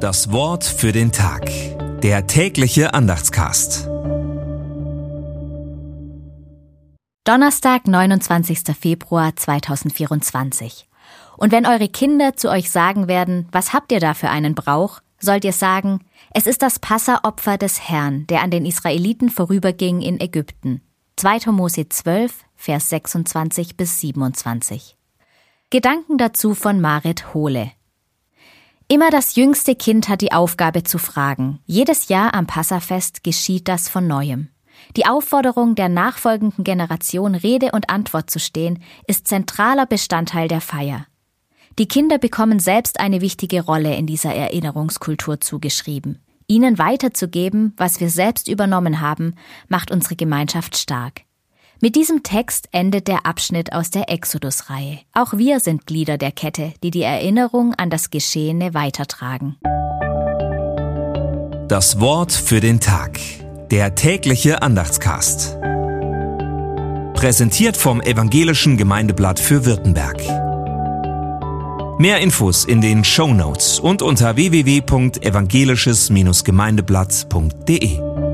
Das Wort für den Tag. Der tägliche Andachtscast. Donnerstag, 29. Februar 2024. Und wenn eure Kinder zu euch sagen werden, was habt ihr da für einen Brauch, sollt ihr sagen, es ist das Passaopfer des Herrn, der an den Israeliten vorüberging in Ägypten. 2. Mose 12, Vers 26 bis 27. Gedanken dazu von Marit Hohle. Immer das jüngste Kind hat die Aufgabe zu fragen. Jedes Jahr am Passafest geschieht das von neuem. Die Aufforderung der nachfolgenden Generation Rede und Antwort zu stehen, ist zentraler Bestandteil der Feier. Die Kinder bekommen selbst eine wichtige Rolle in dieser Erinnerungskultur zugeschrieben. Ihnen weiterzugeben, was wir selbst übernommen haben, macht unsere Gemeinschaft stark. Mit diesem Text endet der Abschnitt aus der Exodus-Reihe. Auch wir sind Glieder der Kette, die die Erinnerung an das Geschehene weitertragen. Das Wort für den Tag. Der tägliche Andachtscast. Präsentiert vom Evangelischen Gemeindeblatt für Württemberg. Mehr Infos in den Show Notes und unter www.evangelisches-gemeindeblatt.de.